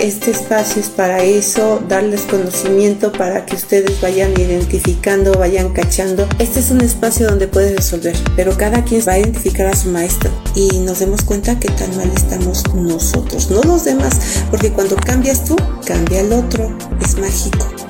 Este espacio es para eso, darles conocimiento para que ustedes vayan identificando, vayan cachando. Este es un espacio donde puedes resolver, pero cada quien va a identificar a su maestro y nos demos cuenta que tan mal estamos nosotros, no los demás, porque cuando cambias tú, cambia el otro. Es mágico.